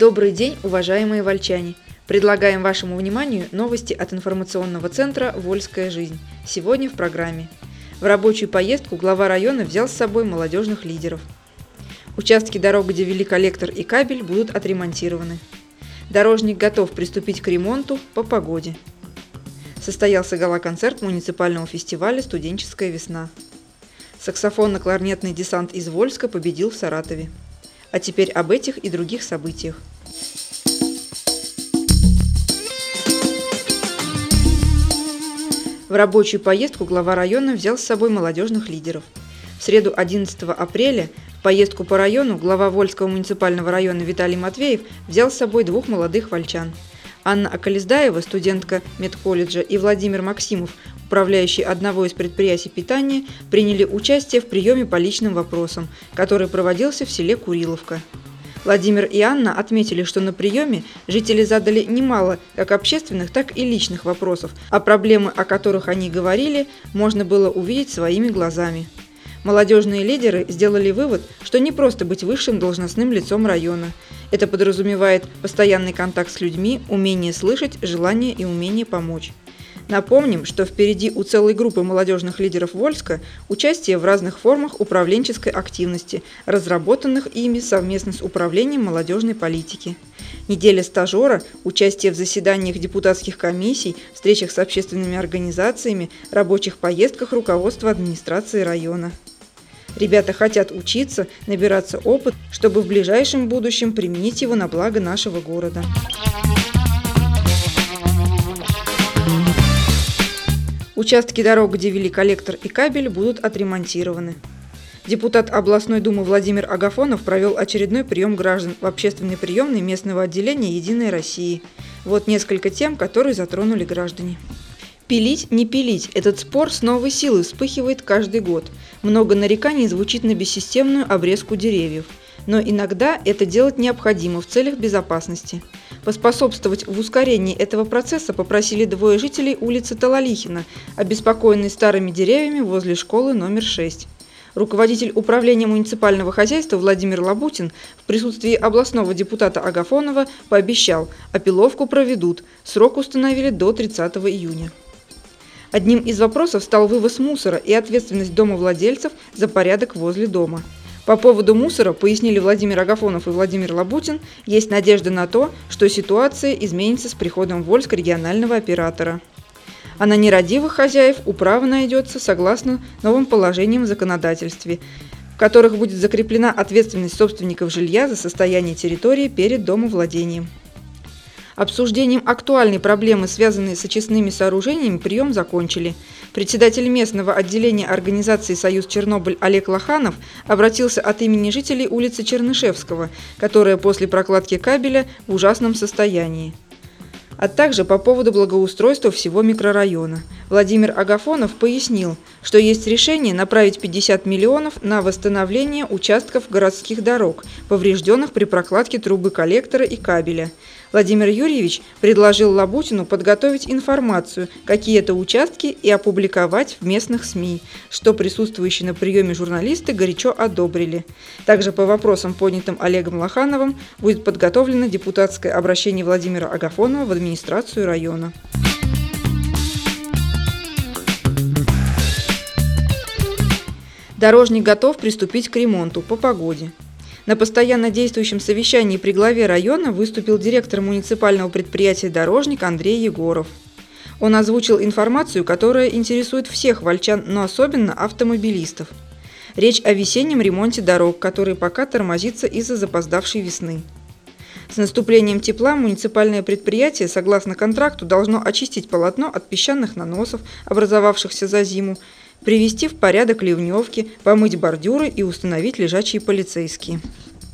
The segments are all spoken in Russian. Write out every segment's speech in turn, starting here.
Добрый день, уважаемые вольчане! Предлагаем вашему вниманию новости от информационного центра «Вольская жизнь». Сегодня в программе. В рабочую поездку глава района взял с собой молодежных лидеров. Участки дорог, где вели коллектор и кабель, будут отремонтированы. Дорожник готов приступить к ремонту по погоде. Состоялся гала-концерт муниципального фестиваля «Студенческая весна». Саксофонно-кларнетный десант из Вольска победил в Саратове. А теперь об этих и других событиях. В рабочую поездку глава района взял с собой молодежных лидеров. В среду 11 апреля в поездку по району глава Вольского муниципального района Виталий Матвеев взял с собой двух молодых вольчан. Анна Акализдаева, студентка медколледжа, и Владимир Максимов, управляющий одного из предприятий питания, приняли участие в приеме по личным вопросам, который проводился в селе Куриловка. Владимир и Анна отметили, что на приеме жители задали немало как общественных, так и личных вопросов, а проблемы, о которых они говорили, можно было увидеть своими глазами. Молодежные лидеры сделали вывод, что не просто быть высшим должностным лицом района. Это подразумевает постоянный контакт с людьми, умение слышать, желание и умение помочь. Напомним, что впереди у целой группы молодежных лидеров Вольска участие в разных формах управленческой активности, разработанных ими совместно с Управлением молодежной политики. Неделя стажера, участие в заседаниях депутатских комиссий, встречах с общественными организациями, рабочих поездках руководства администрации района. Ребята хотят учиться, набираться опыт, чтобы в ближайшем будущем применить его на благо нашего города. Участки дорог, где вели коллектор и кабель, будут отремонтированы. Депутат областной думы Владимир Агафонов провел очередной прием граждан в общественной приемной местного отделения «Единой России». Вот несколько тем, которые затронули граждане. Пилить, не пилить – этот спор с новой силой вспыхивает каждый год. Много нареканий звучит на бессистемную обрезку деревьев. Но иногда это делать необходимо в целях безопасности. Поспособствовать в ускорении этого процесса попросили двое жителей улицы Талалихина, обеспокоенные старыми деревьями возле школы номер 6. Руководитель управления муниципального хозяйства Владимир Лабутин в присутствии областного депутата Агафонова пообещал, опиловку проведут, срок установили до 30 июня. Одним из вопросов стал вывоз мусора и ответственность домовладельцев за порядок возле дома. По поводу мусора, пояснили Владимир Агафонов и Владимир Лабутин, есть надежда на то, что ситуация изменится с приходом Вольск регионального оператора. А на нерадивых хозяев управа найдется согласно новым положениям в законодательстве, в которых будет закреплена ответственность собственников жилья за состояние территории перед домовладением. Обсуждением актуальной проблемы, связанной с очистными сооружениями, прием закончили. Председатель местного отделения организации «Союз Чернобыль» Олег Лоханов обратился от имени жителей улицы Чернышевского, которая после прокладки кабеля в ужасном состоянии а также по поводу благоустройства всего микрорайона. Владимир Агафонов пояснил, что есть решение направить 50 миллионов на восстановление участков городских дорог, поврежденных при прокладке трубы коллектора и кабеля. Владимир Юрьевич предложил Лабутину подготовить информацию, какие это участки, и опубликовать в местных СМИ, что присутствующие на приеме журналисты горячо одобрили. Также по вопросам, поднятым Олегом Лохановым, будет подготовлено депутатское обращение Владимира Агафонова в администрацию района. Дорожник готов приступить к ремонту по погоде. На постоянно действующем совещании при главе района выступил директор муниципального предприятия «Дорожник» Андрей Егоров. Он озвучил информацию, которая интересует всех вольчан, но особенно автомобилистов. Речь о весеннем ремонте дорог, который пока тормозится из-за запоздавшей весны. С наступлением тепла муниципальное предприятие, согласно контракту, должно очистить полотно от песчаных наносов, образовавшихся за зиму, привести в порядок ливневки, помыть бордюры и установить лежачие полицейские.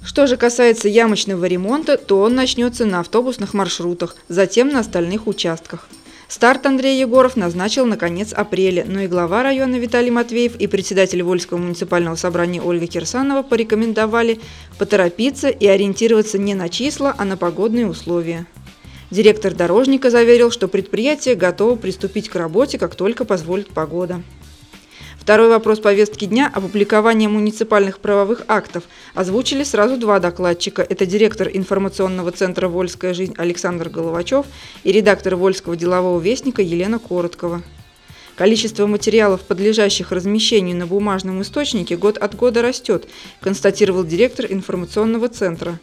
Что же касается ямочного ремонта, то он начнется на автобусных маршрутах, затем на остальных участках. Старт Андрей Егоров назначил на конец апреля, но и глава района Виталий Матвеев и председатель Вольского муниципального собрания Ольга Кирсанова порекомендовали поторопиться и ориентироваться не на числа, а на погодные условия. Директор дорожника заверил, что предприятие готово приступить к работе, как только позволит погода. Второй вопрос повестки дня – опубликование муниципальных правовых актов. Озвучили сразу два докладчика. Это директор информационного центра «Вольская жизнь» Александр Головачев и редактор «Вольского делового вестника» Елена Короткова. Количество материалов, подлежащих размещению на бумажном источнике, год от года растет, констатировал директор информационного центра.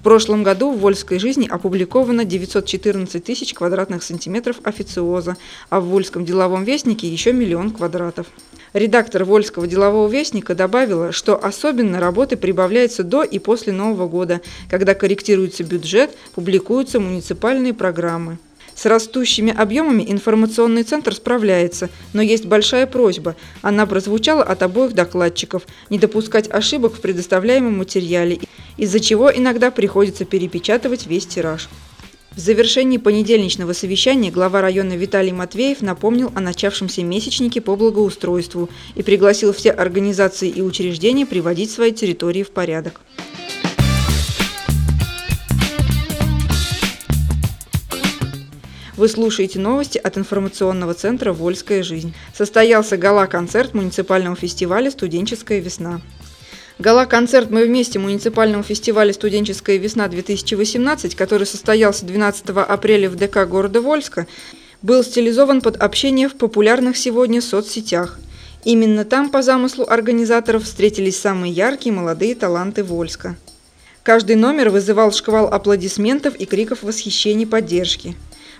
В прошлом году в Вольской жизни опубликовано 914 тысяч квадратных сантиметров официоза, а в Вольском деловом вестнике еще миллион квадратов. Редактор Вольского делового вестника добавила, что особенно работы прибавляется до и после Нового года, когда корректируется бюджет, публикуются муниципальные программы. С растущими объемами информационный центр справляется, но есть большая просьба, она прозвучала от обоих докладчиков, не допускать ошибок в предоставляемом материале, из-за чего иногда приходится перепечатывать весь тираж. В завершении понедельничного совещания глава района Виталий Матвеев напомнил о начавшемся месячнике по благоустройству и пригласил все организации и учреждения приводить свои территории в порядок. Вы слушаете новости от информационного центра «Вольская жизнь». Состоялся гала-концерт муниципального фестиваля «Студенческая весна». Гала-концерт «Мы вместе» муниципального фестиваля «Студенческая весна-2018», который состоялся 12 апреля в ДК города Вольска, был стилизован под общение в популярных сегодня соцсетях. Именно там, по замыслу организаторов, встретились самые яркие молодые таланты Вольска. Каждый номер вызывал шквал аплодисментов и криков восхищения и поддержки.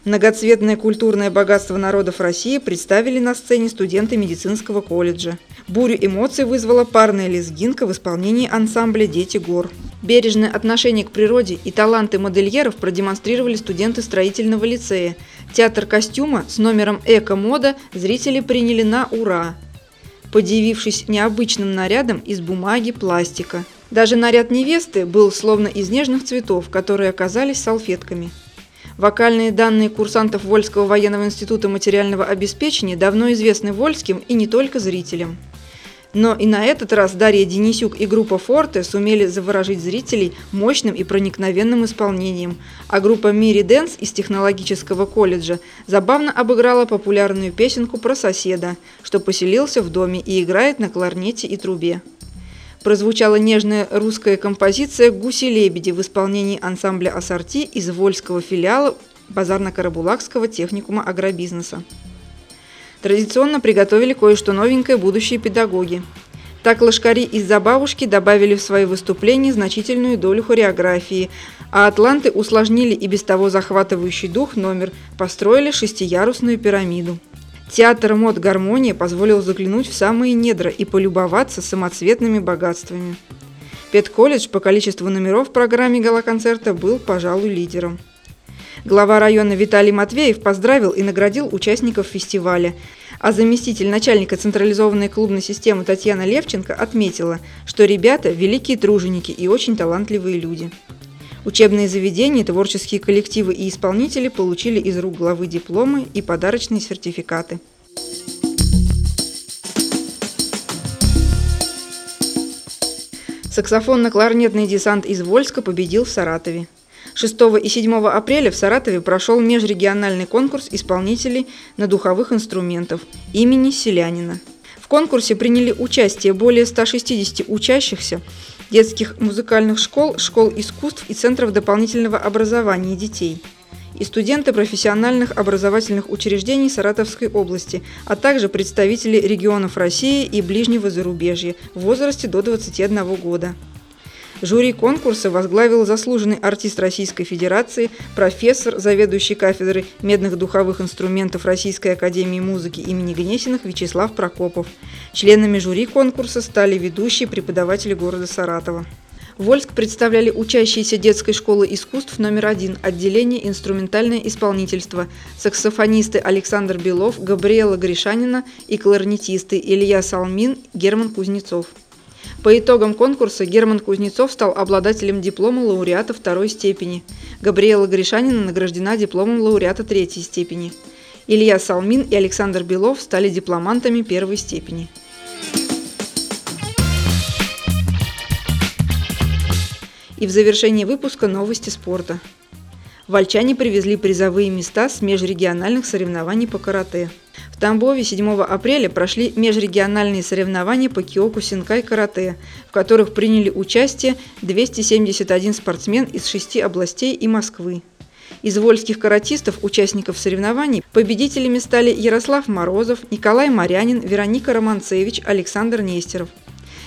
Многоцветное культурное богатство народов России представили на сцене студенты медицинского колледжа. Бурю эмоций вызвала парная лезгинка в исполнении ансамбля «Дети гор». Бережное отношение к природе и таланты модельеров продемонстрировали студенты строительного лицея. Театр костюма с номером «Эко-мода» зрители приняли на ура, подивившись необычным нарядом из бумаги, пластика. Даже наряд невесты был словно из нежных цветов, которые оказались салфетками. Вокальные данные курсантов Вольского военного института материального обеспечения давно известны вольским и не только зрителям. Но и на этот раз Дарья Денисюк и группа «Форте» сумели заворожить зрителей мощным и проникновенным исполнением, а группа «Мири Дэнс» из технологического колледжа забавно обыграла популярную песенку про соседа, что поселился в доме и играет на кларнете и трубе прозвучала нежная русская композиция «Гуси-лебеди» в исполнении ансамбля «Ассорти» из Вольского филиала Базарно-Карабулакского техникума агробизнеса. Традиционно приготовили кое-что новенькое будущие педагоги. Так лошкари из-за бабушки добавили в свои выступления значительную долю хореографии, а атланты усложнили и без того захватывающий дух номер, построили шестиярусную пирамиду. Театр мод «Гармония» позволил заглянуть в самые недра и полюбоваться самоцветными богатствами. Педколледж по количеству номеров в программе гала-концерта был, пожалуй, лидером. Глава района Виталий Матвеев поздравил и наградил участников фестиваля, а заместитель начальника централизованной клубной системы Татьяна Левченко отметила, что ребята – великие труженики и очень талантливые люди. Учебные заведения, творческие коллективы и исполнители получили из рук главы дипломы и подарочные сертификаты. Саксофонно-кларнетный десант из Вольска победил в Саратове. 6 и 7 апреля в Саратове прошел межрегиональный конкурс исполнителей на духовых инструментов имени Селянина. В конкурсе приняли участие более 160 учащихся детских музыкальных школ, школ искусств и центров дополнительного образования детей и студенты профессиональных образовательных учреждений Саратовской области, а также представители регионов России и ближнего зарубежья в возрасте до 21 года. Жюри конкурса возглавил заслуженный артист Российской Федерации, профессор, заведующий кафедрой медных духовых инструментов Российской Академии Музыки имени Гнесиных Вячеслав Прокопов. Членами жюри конкурса стали ведущие преподаватели города Саратова. Вольск представляли учащиеся детской школы искусств номер один, отделение инструментальное исполнительство, саксофонисты Александр Белов, Габриэла Гришанина и кларнетисты Илья Салмин, Герман Кузнецов. По итогам конкурса Герман Кузнецов стал обладателем диплома лауреата второй степени. Габриэла Гришанина награждена дипломом лауреата третьей степени. Илья Салмин и Александр Белов стали дипломантами первой степени. И в завершении выпуска новости спорта. Вольчане привезли призовые места с межрегиональных соревнований по карате. В Тамбове 7 апреля прошли межрегиональные соревнования по киоку синкай карате, в которых приняли участие 271 спортсмен из шести областей и Москвы. Из вольских каратистов, участников соревнований, победителями стали Ярослав Морозов, Николай Марянин, Вероника Романцевич, Александр Нестеров.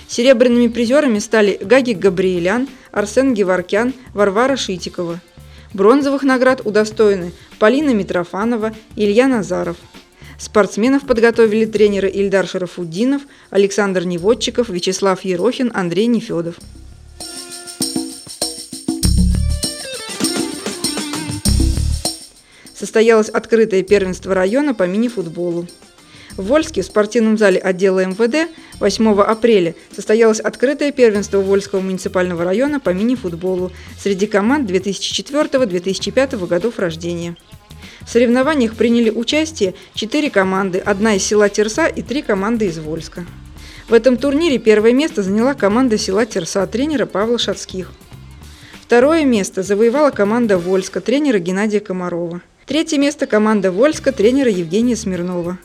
Серебряными призерами стали Гагик Габриэлян, Арсен Геворкян, Варвара Шитикова. Бронзовых наград удостоены Полина Митрофанова, Илья Назаров. Спортсменов подготовили тренеры Ильдар Шарафуддинов, Александр Неводчиков, Вячеслав Ерохин, Андрей Нефедов. Состоялось открытое первенство района по мини-футболу. В Вольске в спортивном зале отдела МВД 8 апреля состоялось открытое первенство Вольского муниципального района по мини-футболу среди команд 2004-2005 годов рождения. В соревнованиях приняли участие четыре команды, одна из села Терса и три команды из Вольска. В этом турнире первое место заняла команда села Терса тренера Павла Шацких. Второе место завоевала команда Вольска тренера Геннадия Комарова. Третье место команда Вольска тренера Евгения Смирнова.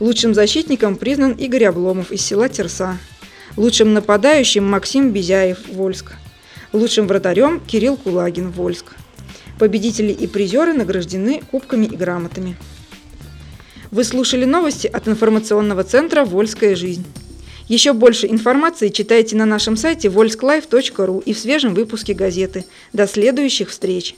Лучшим защитником признан Игорь Обломов из села Терса. Лучшим нападающим Максим Безяев, Вольск. Лучшим вратарем Кирилл Кулагин, Вольск. Победители и призеры награждены кубками и грамотами. Вы слушали новости от информационного центра «Вольская жизнь». Еще больше информации читайте на нашем сайте volsklife.ru и в свежем выпуске газеты. До следующих встреч!